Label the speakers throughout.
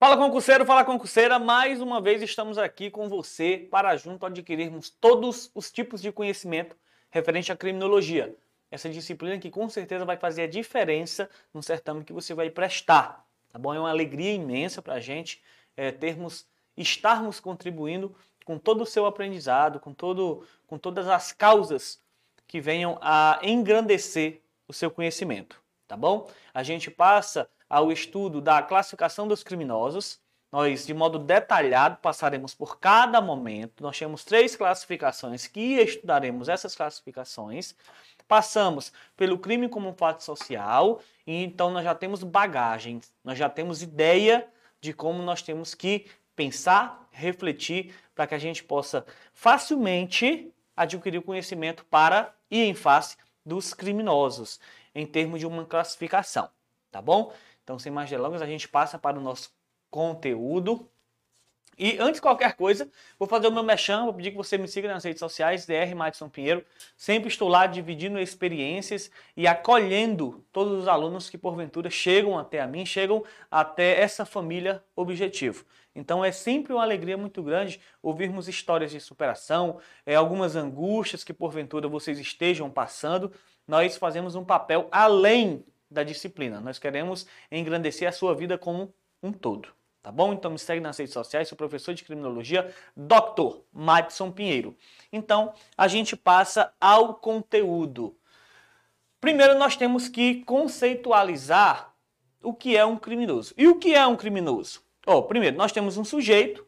Speaker 1: Fala concurseiro, fala concurseira, mais uma vez estamos aqui com você para junto adquirirmos todos os tipos de conhecimento referente à criminologia. Essa disciplina que com certeza vai fazer a diferença no certame que você vai prestar, tá bom? É uma alegria imensa para a gente é, termos, estarmos contribuindo com todo o seu aprendizado, com, todo, com todas as causas que venham a engrandecer o seu conhecimento, tá bom? A gente passa ao estudo da classificação dos criminosos. Nós, de modo detalhado, passaremos por cada momento. Nós temos três classificações que estudaremos essas classificações. Passamos pelo crime como um fato social, e então nós já temos bagagem, nós já temos ideia de como nós temos que pensar, refletir, para que a gente possa facilmente adquirir conhecimento para ir em face dos criminosos, em termos de uma classificação, tá bom? Então, sem mais delongas, a gente passa para o nosso conteúdo. E antes de qualquer coisa, vou fazer o meu mechan, vou pedir que você me siga nas redes sociais, DR Madison Pinheiro. Sempre estou lá dividindo experiências e acolhendo todos os alunos que porventura chegam até a mim, chegam até essa família objetivo. Então é sempre uma alegria muito grande ouvirmos histórias de superação, é, algumas angústias que porventura vocês estejam passando. Nós fazemos um papel além da disciplina. Nós queremos engrandecer a sua vida como um todo. Tá bom? Então me segue nas redes sociais, sou professor de criminologia, Dr. Madison Pinheiro. Então, a gente passa ao conteúdo. Primeiro nós temos que conceitualizar o que é um criminoso. E o que é um criminoso? Oh, primeiro, nós temos um sujeito,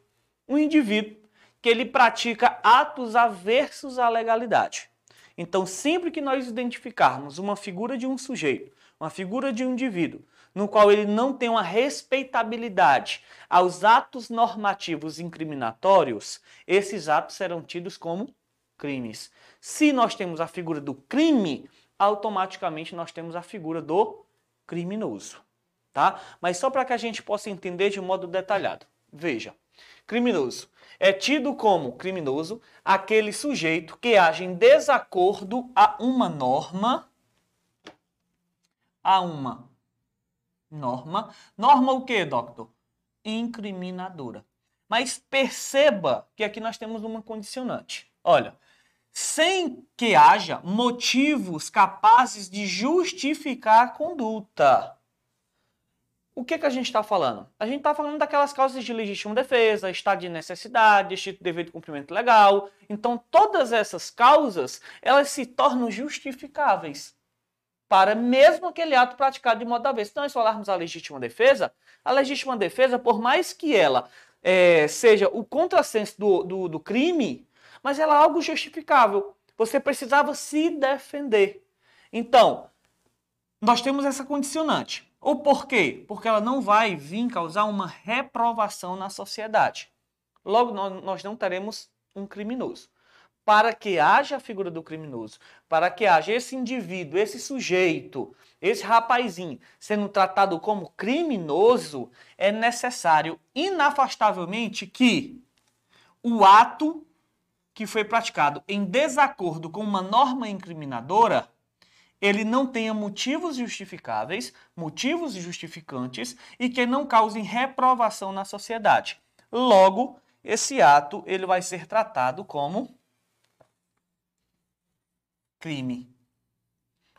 Speaker 1: um indivíduo, que ele pratica atos aversos à legalidade. Então, sempre que nós identificarmos uma figura de um sujeito uma figura de um indivíduo, no qual ele não tem uma respeitabilidade aos atos normativos incriminatórios, esses atos serão tidos como crimes. Se nós temos a figura do crime, automaticamente nós temos a figura do criminoso, tá? Mas só para que a gente possa entender de modo detalhado. Veja, criminoso é tido como criminoso aquele sujeito que age em desacordo a uma norma a uma norma. Norma o que, doctor? Incriminadora. Mas perceba que aqui nós temos uma condicionante. Olha, sem que haja motivos capazes de justificar a conduta. O que, que a gente está falando? A gente está falando daquelas causas de legítima defesa, estado de necessidade, estado de dever de cumprimento legal. Então, todas essas causas, elas se tornam justificáveis para mesmo aquele ato praticado de modo avesso. Se nós falarmos a legítima defesa, a legítima defesa, por mais que ela é, seja o contrassenso do, do, do crime, mas ela é algo justificável. Você precisava se defender. Então, nós temos essa condicionante. O porquê? Porque ela não vai vir causar uma reprovação na sociedade. Logo, nós não teremos um criminoso para que haja a figura do criminoso, para que haja esse indivíduo, esse sujeito, esse rapazinho sendo tratado como criminoso, é necessário inafastavelmente que o ato que foi praticado em desacordo com uma norma incriminadora, ele não tenha motivos justificáveis, motivos justificantes e que não causem reprovação na sociedade. Logo, esse ato ele vai ser tratado como crime.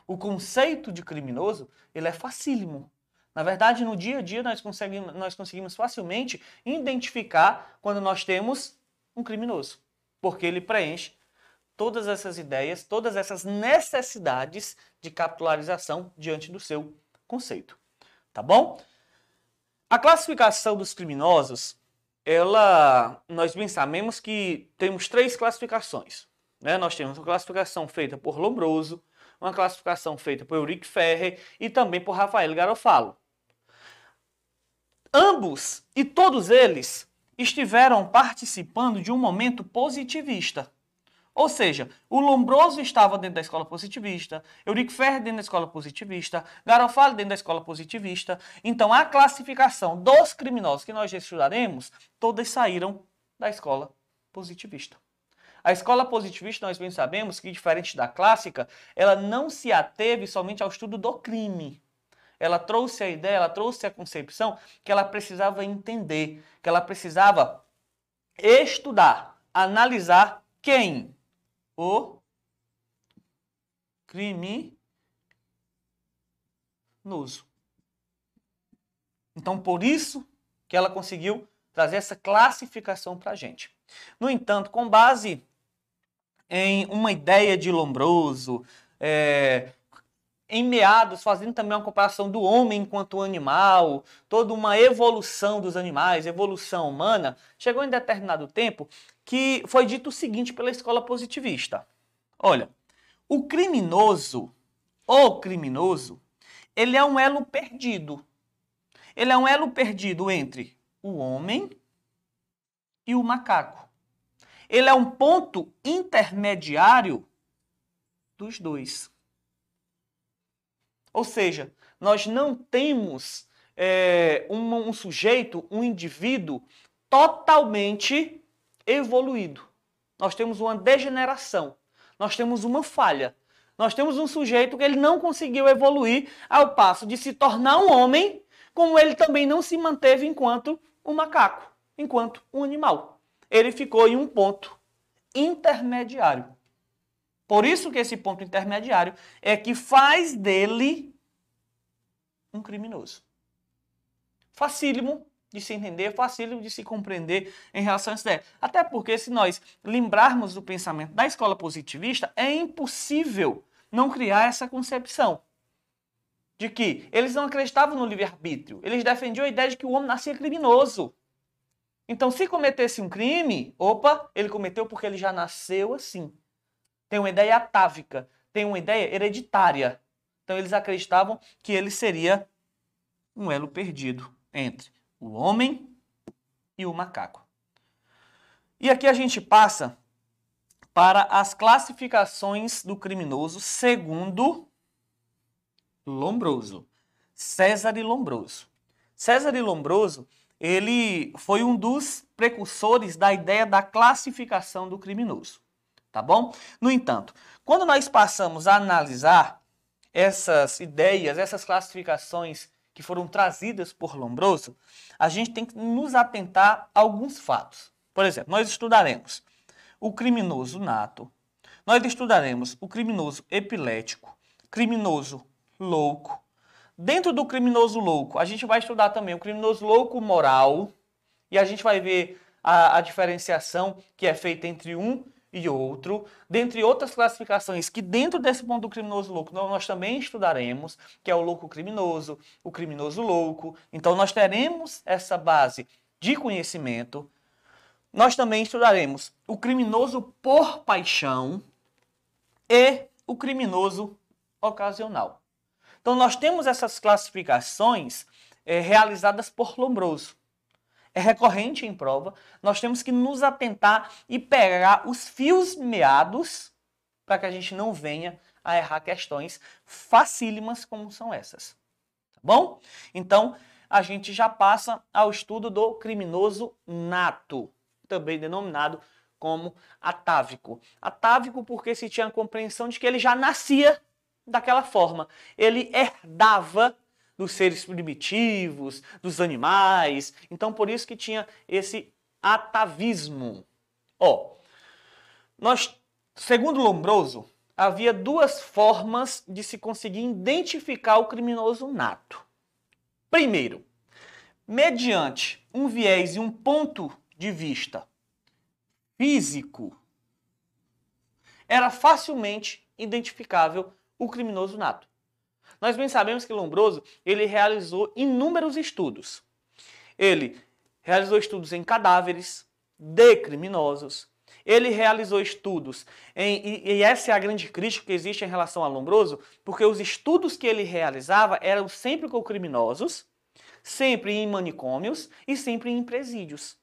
Speaker 1: O conceito de criminoso, ele é facílimo. Na verdade, no dia a dia, nós conseguimos, nós conseguimos facilmente identificar quando nós temos um criminoso, porque ele preenche todas essas ideias, todas essas necessidades de capitalização diante do seu conceito. Tá bom? A classificação dos criminosos, ela, nós bem sabemos que temos três classificações. Né? Nós temos uma classificação feita por Lombroso, uma classificação feita por Eurico Ferrer e também por Rafael Garofalo. Ambos e todos eles estiveram participando de um momento positivista. Ou seja, o Lombroso estava dentro da escola positivista, Eurico Ferrer dentro da escola positivista, Garofalo dentro da escola positivista. Então, a classificação dos criminosos que nós estudaremos, todas saíram da escola positivista. A escola positivista, nós bem sabemos que, diferente da clássica, ela não se ateve somente ao estudo do crime. ela trouxe a ideia, ela trouxe a concepção que ela precisava entender, que ela precisava estudar, analisar quem? O criminoso. Então, por isso que ela conseguiu trazer essa classificação para a gente. No entanto, com base em uma ideia de Lombroso, é, em meados, fazendo também uma comparação do homem enquanto animal, toda uma evolução dos animais, evolução humana, chegou em determinado tempo que foi dito o seguinte pela escola positivista. Olha, o criminoso, o criminoso, ele é um elo perdido. Ele é um elo perdido entre o homem e o macaco. Ele é um ponto intermediário dos dois. Ou seja, nós não temos é, um, um sujeito, um indivíduo totalmente evoluído. Nós temos uma degeneração, nós temos uma falha. Nós temos um sujeito que ele não conseguiu evoluir ao passo de se tornar um homem, como ele também não se manteve enquanto um macaco, enquanto um animal. Ele ficou em um ponto intermediário. Por isso que esse ponto intermediário é que faz dele um criminoso. Facílimo de se entender, facílimo de se compreender em relação a ideia. Até porque, se nós lembrarmos do pensamento da escola positivista, é impossível não criar essa concepção de que eles não acreditavam no livre-arbítrio. Eles defendiam a ideia de que o homem nascia criminoso. Então, se cometesse um crime, opa, ele cometeu porque ele já nasceu assim. Tem uma ideia atávica, tem uma ideia hereditária. Então, eles acreditavam que ele seria um elo perdido entre o homem e o macaco. E aqui a gente passa para as classificações do criminoso segundo Lombroso. César e Lombroso. César e Lombroso, ele foi um dos precursores da ideia da classificação do criminoso, tá bom? No entanto, quando nós passamos a analisar essas ideias, essas classificações que foram trazidas por Lombroso, a gente tem que nos atentar a alguns fatos. Por exemplo, nós estudaremos o criminoso nato, nós estudaremos o criminoso epilético, criminoso louco. Dentro do criminoso louco, a gente vai estudar também o criminoso louco moral e a gente vai ver a, a diferenciação que é feita entre um e outro, dentre outras classificações que dentro desse ponto do criminoso louco nós também estudaremos, que é o louco criminoso, o criminoso louco. Então nós teremos essa base de conhecimento. Nós também estudaremos o criminoso por paixão e o criminoso ocasional. Então nós temos essas classificações é, realizadas por Lombroso é recorrente em prova, nós temos que nos atentar e pegar os fios meados para que a gente não venha a errar questões facílimas como são essas. Tá bom? Então, a gente já passa ao estudo do criminoso nato, também denominado como atávico. Atávico porque se tinha a compreensão de que ele já nascia daquela forma. Ele herdava dos seres primitivos, dos animais. Então, por isso que tinha esse atavismo. Ó, nós, segundo Lombroso, havia duas formas de se conseguir identificar o criminoso nato. Primeiro, mediante um viés e um ponto de vista físico, era facilmente identificável o criminoso nato. Nós bem sabemos que Lombroso ele realizou inúmeros estudos. Ele realizou estudos em cadáveres de criminosos. Ele realizou estudos em, e, essa é a grande crítica que existe em relação a Lombroso, porque os estudos que ele realizava eram sempre com criminosos, sempre em manicômios e sempre em presídios.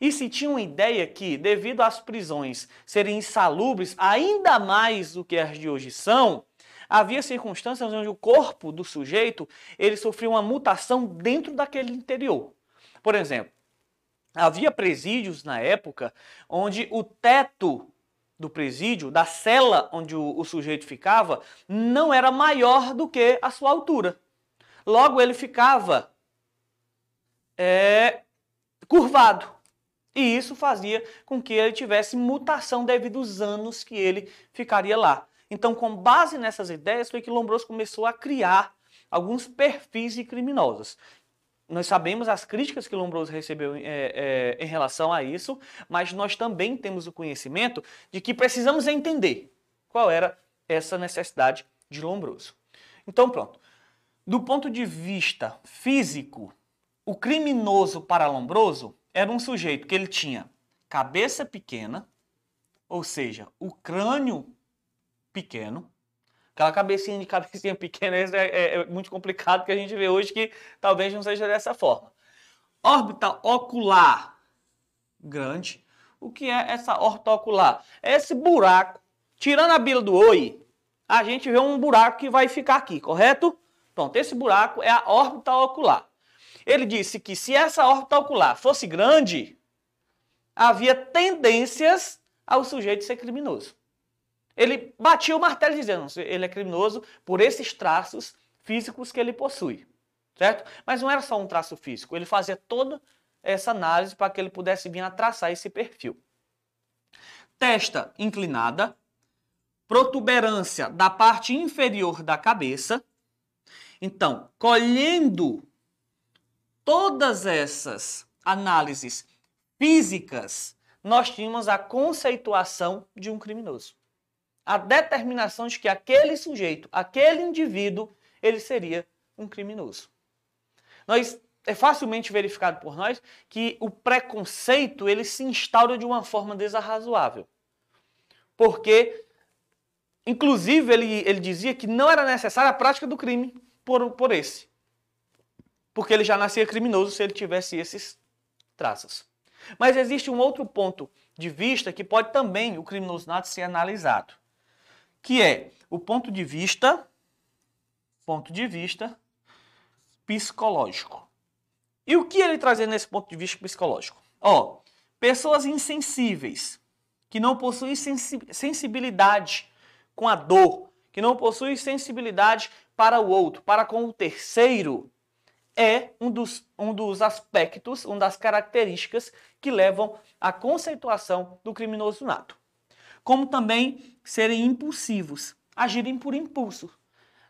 Speaker 1: E se tinha uma ideia que, devido às prisões serem insalubres ainda mais do que as de hoje são, havia circunstâncias onde o corpo do sujeito ele sofria uma mutação dentro daquele interior. Por exemplo, havia presídios na época onde o teto do presídio, da cela onde o, o sujeito ficava, não era maior do que a sua altura. Logo, ele ficava é, curvado. E isso fazia com que ele tivesse mutação devido aos anos que ele ficaria lá. Então, com base nessas ideias, foi que Lombroso começou a criar alguns perfis de criminosos. Nós sabemos as críticas que Lombroso recebeu é, é, em relação a isso, mas nós também temos o conhecimento de que precisamos entender qual era essa necessidade de Lombroso. Então, pronto. Do ponto de vista físico, o criminoso para Lombroso era um sujeito que ele tinha cabeça pequena, ou seja, o crânio pequeno. Aquela cabecinha de cabecinha pequena é, é, é muito complicado que a gente vê hoje que talvez não seja dessa forma. Órbita ocular grande. O que é essa órbita ocular? É esse buraco. Tirando a bila do oi, a gente vê um buraco que vai ficar aqui, correto? Pronto, esse buraco é a órbita ocular. Ele disse que se essa órbita ocular fosse grande, havia tendências ao sujeito ser criminoso. Ele batia o martelo dizendo ele é criminoso por esses traços físicos que ele possui, certo? Mas não era só um traço físico, ele fazia toda essa análise para que ele pudesse vir a traçar esse perfil. Testa inclinada, protuberância da parte inferior da cabeça. Então, colhendo todas essas análises físicas, nós tínhamos a conceituação de um criminoso. A determinação de que aquele sujeito, aquele indivíduo, ele seria um criminoso. Nós é facilmente verificado por nós que o preconceito ele se instaura de uma forma desarrazoável. Porque, inclusive, ele, ele dizia que não era necessária a prática do crime por, por esse porque ele já nascia criminoso se ele tivesse esses traços. Mas existe um outro ponto de vista que pode também o criminoso nato ser analisado, que é o ponto de vista ponto de vista psicológico. E o que ele trazia nesse ponto de vista psicológico? Ó, pessoas insensíveis, que não possuem sensibilidade com a dor, que não possuem sensibilidade para o outro, para com o terceiro, é um dos, um dos aspectos, uma das características que levam à conceituação do criminoso nato. Como também serem impulsivos, agirem por impulso,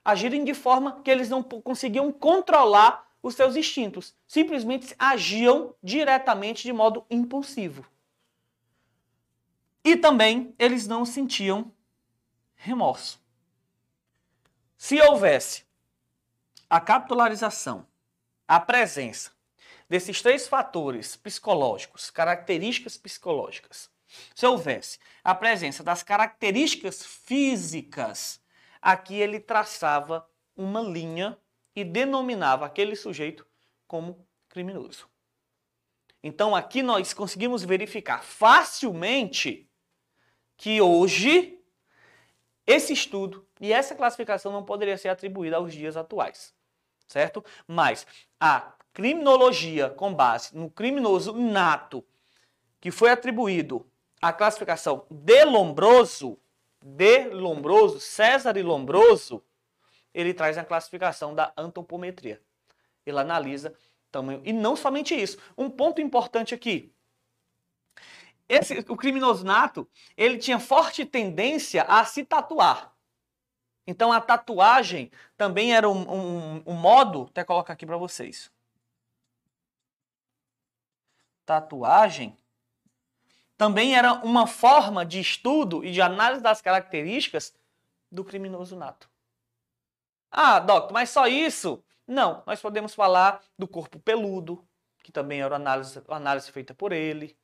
Speaker 1: agirem de forma que eles não conseguiam controlar os seus instintos, simplesmente agiam diretamente de modo impulsivo. E também eles não sentiam remorso. Se houvesse a capitularização a presença desses três fatores psicológicos, características psicológicas, se houvesse a presença das características físicas, aqui ele traçava uma linha e denominava aquele sujeito como criminoso. Então aqui nós conseguimos verificar facilmente que hoje esse estudo e essa classificação não poderia ser atribuída aos dias atuais certo? Mas a criminologia com base no criminoso nato, que foi atribuído à classificação de Lombroso, de Lombroso, César e Lombroso, ele traz a classificação da antropometria. Ele analisa tamanho. E não somente isso. Um ponto importante aqui. Esse, o criminoso nato, ele tinha forte tendência a se tatuar. Então a tatuagem também era um, um, um modo, até colocar aqui para vocês. Tatuagem também era uma forma de estudo e de análise das características do criminoso nato. Ah, doctor, mas só isso? Não, nós podemos falar do corpo peludo, que também era uma análise, uma análise feita por ele.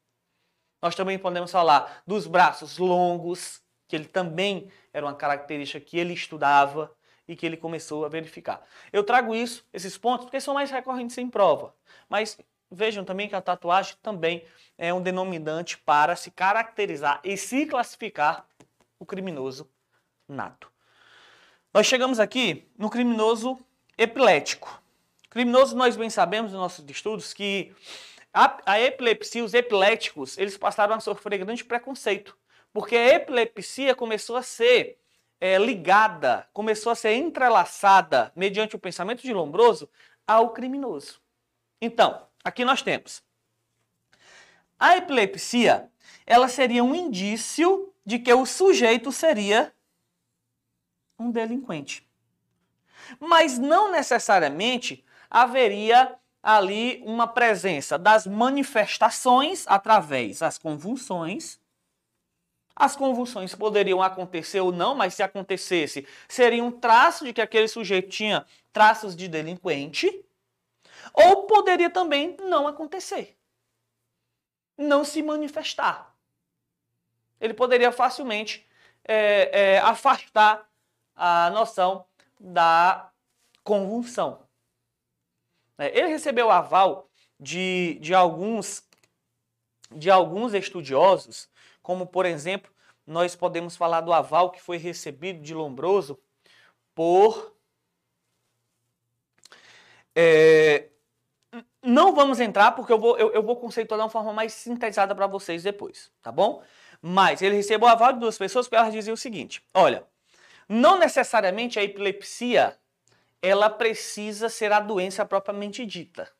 Speaker 1: Nós também podemos falar dos braços longos, que ele também era uma característica que ele estudava e que ele começou a verificar. Eu trago isso, esses pontos, porque são mais recorrentes em prova. Mas vejam também que a tatuagem também é um denominante para se caracterizar e se classificar o criminoso nato. Nós chegamos aqui no criminoso epilético. Criminoso, nós bem sabemos nos nossos estudos que a, a epilepsia, os epiléticos, eles passaram a sofrer grande preconceito porque a epilepsia começou a ser é, ligada, começou a ser entrelaçada mediante o pensamento de Lombroso ao criminoso. Então, aqui nós temos a epilepsia, ela seria um indício de que o sujeito seria um delinquente. Mas não necessariamente haveria ali uma presença das manifestações através das convulsões. As convulsões poderiam acontecer ou não, mas se acontecesse, seria um traço de que aquele sujeito tinha traços de delinquente, ou poderia também não acontecer. Não se manifestar. Ele poderia facilmente é, é, afastar a noção da convulsão. É, ele recebeu aval de, de, alguns, de alguns estudiosos, como por exemplo, nós podemos falar do aval que foi recebido de Lombroso por. É, não vamos entrar, porque eu vou, eu, eu vou conceituar de uma forma mais sintetizada para vocês depois, tá bom? Mas ele recebeu o aval de duas pessoas porque elas diziam o seguinte: olha, não necessariamente a epilepsia ela precisa ser a doença propriamente dita,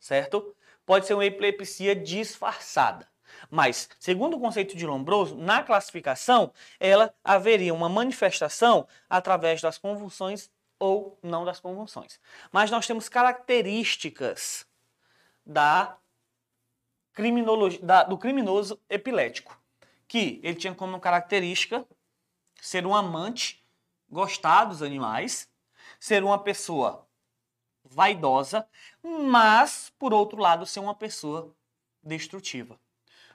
Speaker 1: certo? Pode ser uma epilepsia disfarçada. Mas, segundo o conceito de Lombroso, na classificação, ela haveria uma manifestação através das convulsões ou não das convulsões. Mas nós temos características da criminologia, da, do criminoso epilético, que ele tinha como característica ser um amante, gostar dos animais, ser uma pessoa vaidosa, mas, por outro lado, ser uma pessoa destrutiva.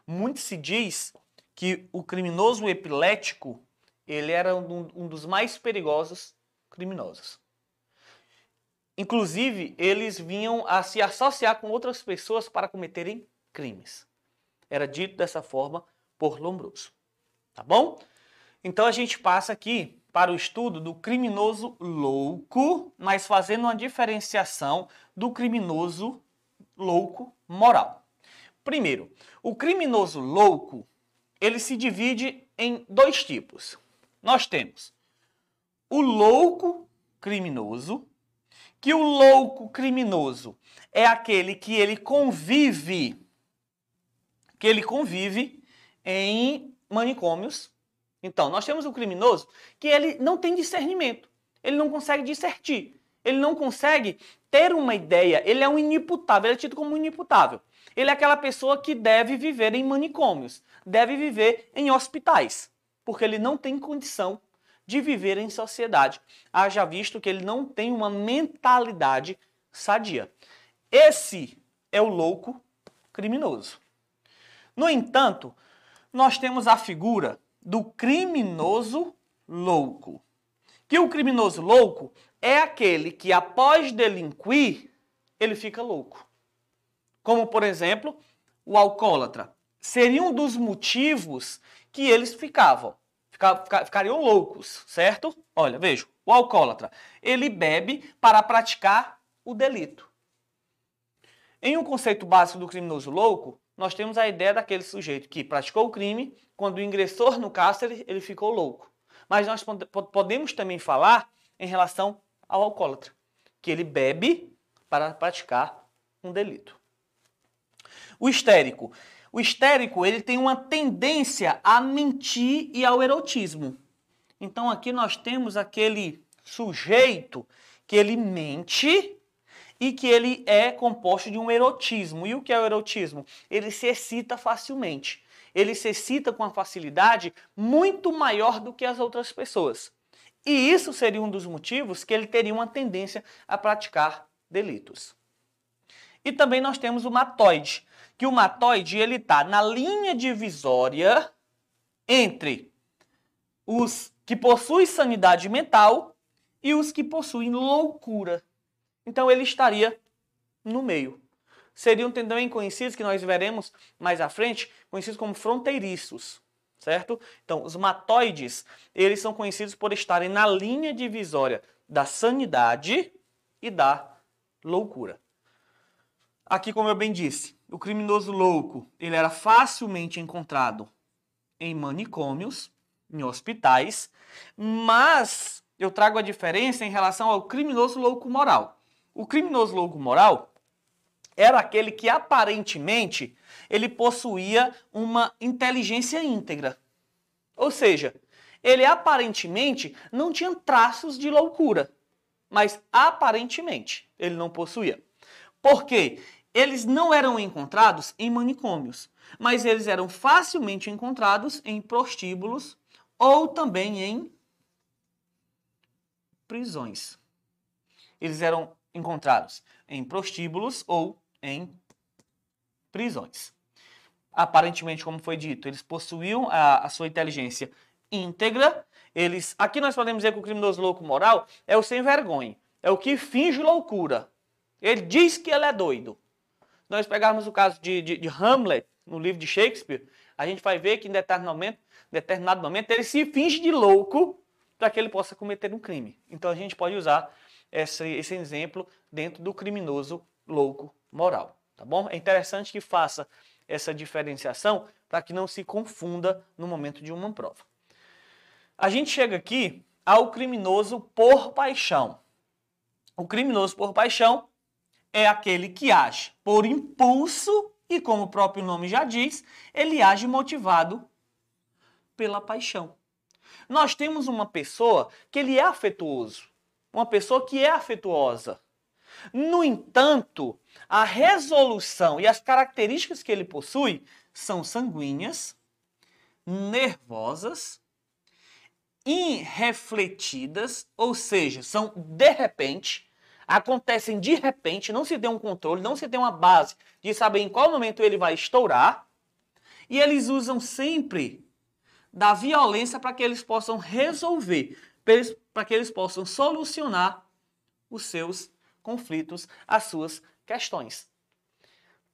Speaker 1: Muito se diz que o criminoso epilético ele era um, um dos mais perigosos criminosos. Inclusive, eles vinham a se associar com outras pessoas para cometerem crimes. Era dito dessa forma por Lombroso. Tá bom? Então a gente passa aqui para o estudo do criminoso louco, mas fazendo uma diferenciação do criminoso louco moral. Primeiro, o criminoso louco, ele se divide em dois tipos. Nós temos o louco criminoso, que o louco criminoso é aquele que ele convive que ele convive em manicômios. Então, nós temos um criminoso que ele não tem discernimento, ele não consegue discernir, ele não consegue ter uma ideia, ele é um inimputável, ele é tido como inimputável. Ele é aquela pessoa que deve viver em manicômios, deve viver em hospitais, porque ele não tem condição de viver em sociedade. Haja visto que ele não tem uma mentalidade sadia. Esse é o louco criminoso. No entanto, nós temos a figura do criminoso louco. Que o criminoso louco é aquele que após delinquir, ele fica louco. Como, por exemplo, o alcoólatra. Seria um dos motivos que eles ficavam. Ficariam loucos, certo? Olha, veja, o alcoólatra, ele bebe para praticar o delito. Em um conceito básico do criminoso louco, nós temos a ideia daquele sujeito que praticou o crime, quando ingressou no cárcere, ele ficou louco. Mas nós podemos também falar em relação ao alcoólatra, que ele bebe para praticar um delito. O histérico. O histérico, ele tem uma tendência a mentir e ao erotismo. Então aqui nós temos aquele sujeito que ele mente e que ele é composto de um erotismo. E o que é o erotismo? Ele se excita facilmente. Ele se excita com uma facilidade muito maior do que as outras pessoas. E isso seria um dos motivos que ele teria uma tendência a praticar delitos. E também nós temos o matoide, que o matoide ele está na linha divisória entre os que possuem sanidade mental e os que possuem loucura. Então ele estaria no meio. Seriam também conhecidos, que nós veremos mais à frente, conhecidos como fronteiriços, certo? Então, os matoides, eles são conhecidos por estarem na linha divisória da sanidade e da loucura. Aqui, como eu bem disse, o criminoso louco, ele era facilmente encontrado em manicômios, em hospitais, mas eu trago a diferença em relação ao criminoso louco moral. O criminoso louco moral era aquele que aparentemente ele possuía uma inteligência íntegra. Ou seja, ele aparentemente não tinha traços de loucura, mas aparentemente ele não possuía. Por quê? Eles não eram encontrados em manicômios, mas eles eram facilmente encontrados em prostíbulos ou também em prisões. Eles eram encontrados em prostíbulos ou em prisões. Aparentemente, como foi dito, eles possuíam a, a sua inteligência íntegra. Eles, aqui nós podemos dizer que o criminoso louco moral é o sem vergonha, é o que finge loucura. Ele diz que ele é doido. Nós pegarmos o caso de, de, de Hamlet, no livro de Shakespeare, a gente vai ver que em determinado momento, determinado momento ele se finge de louco para que ele possa cometer um crime. Então a gente pode usar esse, esse exemplo dentro do criminoso louco moral, tá bom? É interessante que faça essa diferenciação para que não se confunda no momento de uma prova. A gente chega aqui ao criminoso por paixão. O criminoso por paixão é aquele que age por impulso e, como o próprio nome já diz, ele age motivado pela paixão. Nós temos uma pessoa que ele é afetuoso, uma pessoa que é afetuosa. No entanto, a resolução e as características que ele possui são sanguíneas, nervosas, irrefletidas, ou seja, são de repente, acontecem de repente, não se tem um controle, não se tem uma base de saber em qual momento ele vai estourar, e eles usam sempre da violência para que eles possam resolver, para que eles possam solucionar os seus conflitos, as suas questões.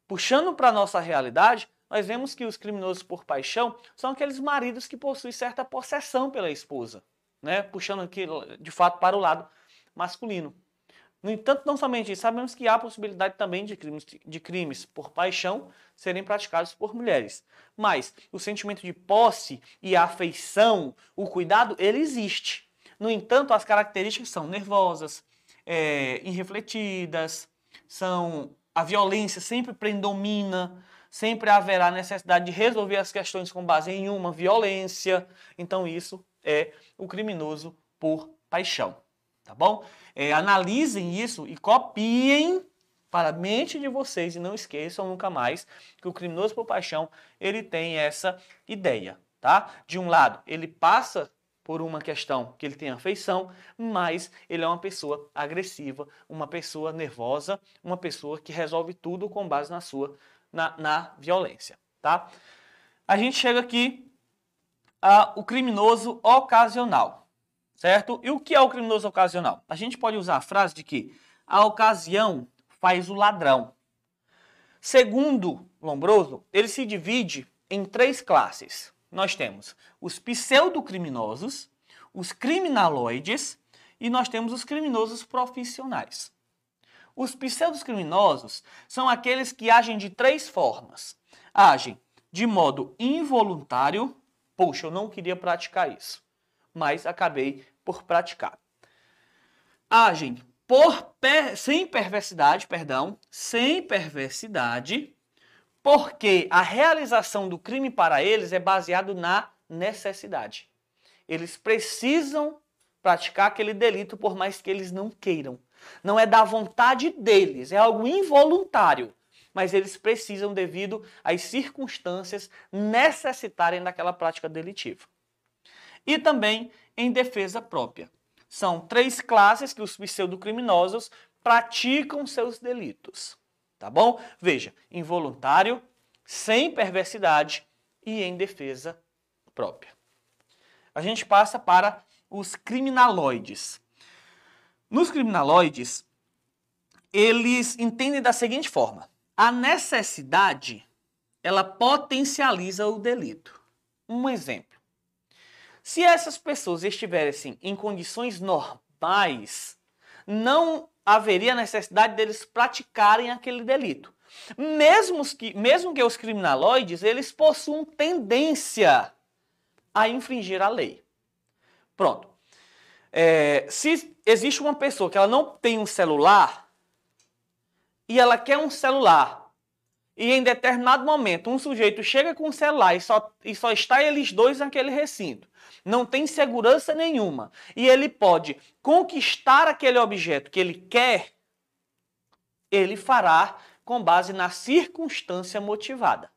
Speaker 1: Puxando para a nossa realidade, nós vemos que os criminosos por paixão são aqueles maridos que possuem certa possessão pela esposa, né? puxando aqui de fato para o lado masculino. No entanto, não somente isso, sabemos que há possibilidade também de crimes, de crimes por paixão serem praticados por mulheres. Mas o sentimento de posse e a afeição, o cuidado, ele existe. No entanto, as características são nervosas, é, irrefletidas, são a violência sempre predomina, sempre haverá necessidade de resolver as questões com base em uma violência. Então isso é o criminoso por paixão, tá bom? É, analisem isso e copiem para a mente de vocês e não esqueçam nunca mais que o criminoso por paixão ele tem essa ideia, tá? De um lado, ele passa por uma questão que ele tem afeição, mas ele é uma pessoa agressiva, uma pessoa nervosa, uma pessoa que resolve tudo com base na sua na, na violência, tá? A gente chega aqui a o criminoso ocasional, certo? E o que é o criminoso ocasional? A gente pode usar a frase de que a ocasião faz o ladrão. Segundo Lombroso, ele se divide em três classes nós temos os pseudocriminosos, os criminaloides e nós temos os criminosos profissionais. Os pseudocriminosos são aqueles que agem de três formas. Agem de modo involuntário, poxa, eu não queria praticar isso, mas acabei por praticar. Agem por per... sem perversidade, perdão, sem perversidade, porque a realização do crime para eles é baseado na necessidade. Eles precisam praticar aquele delito por mais que eles não queiram. Não é da vontade deles, é algo involuntário, mas eles precisam devido às circunstâncias necessitarem daquela prática delitiva. E também em defesa própria. São três classes que os pseudocriminosos praticam seus delitos tá bom? Veja, involuntário, sem perversidade e em defesa própria. A gente passa para os criminaloides. Nos criminaloides, eles entendem da seguinte forma: a necessidade ela potencializa o delito. Um exemplo: se essas pessoas estivessem em condições normais, não haveria necessidade deles praticarem aquele delito. Mesmo que, mesmo que os criminaloides, eles possuam tendência a infringir a lei. Pronto. É, se existe uma pessoa que ela não tem um celular e ela quer um celular e em determinado momento um sujeito chega com um celular e só, e só está eles dois naquele recinto, não tem segurança nenhuma e ele pode conquistar aquele objeto que ele quer, ele fará com base na circunstância motivada.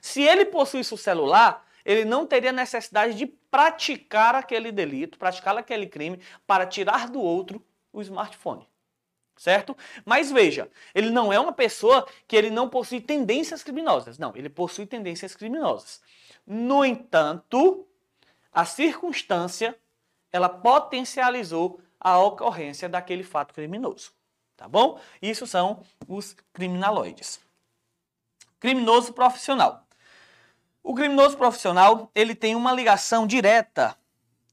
Speaker 1: Se ele possuísse o celular, ele não teria necessidade de praticar aquele delito, praticar aquele crime para tirar do outro o smartphone. Certo? Mas veja, ele não é uma pessoa que ele não possui tendências criminosas. Não, ele possui tendências criminosas. No entanto, a circunstância ela potencializou a ocorrência daquele fato criminoso. Tá bom? Isso são os criminaloides. Criminoso profissional. O criminoso profissional, ele tem uma ligação direta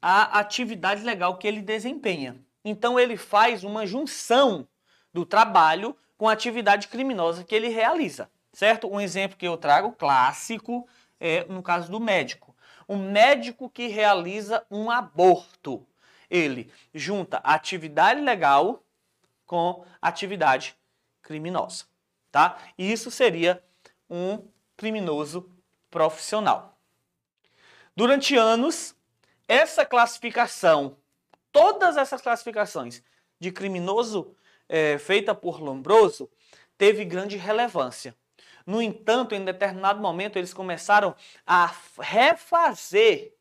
Speaker 1: à atividade legal que ele desempenha. Então ele faz uma junção do trabalho com a atividade criminosa que ele realiza, certo? Um exemplo que eu trago clássico é no caso do médico. O médico que realiza um aborto, ele junta atividade legal com atividade criminosa, tá? E isso seria um criminoso profissional. Durante anos, essa classificação, todas essas classificações de criminoso é, feita por Lombroso, teve grande relevância. No entanto, em determinado momento, eles começaram a refazer,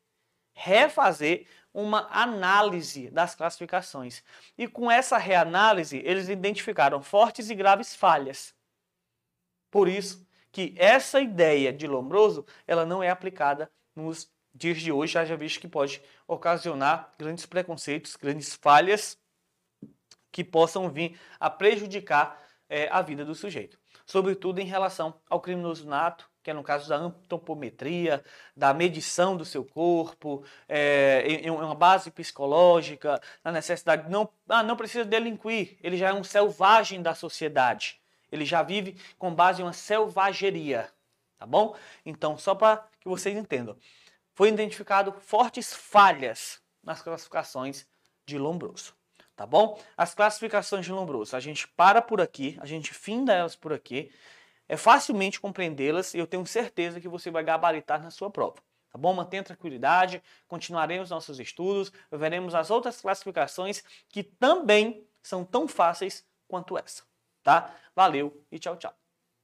Speaker 1: refazer uma análise das classificações. E com essa reanálise, eles identificaram fortes e graves falhas. Por isso que essa ideia de Lombroso, ela não é aplicada nos dias de hoje, já visto que pode ocasionar grandes preconceitos, grandes falhas que possam vir a prejudicar é, a vida do sujeito. Sobretudo em relação ao criminoso nato, que é no caso da antropometria, da medição do seu corpo, é, em, em uma base psicológica, na necessidade de não, ah, não precisa delinquir, ele já é um selvagem da sociedade. Ele já vive com base em uma selvageria, tá bom? Então, só para que vocês entendam, foi identificado fortes falhas nas classificações de Lombroso, tá bom? As classificações de Lombroso, a gente para por aqui, a gente finda elas por aqui, é facilmente compreendê-las e eu tenho certeza que você vai gabaritar na sua prova. Tá bom? Mantenha tranquilidade, continuaremos nossos estudos, veremos as outras classificações que também são tão fáceis quanto essa. Tá? Valeu e tchau, tchau.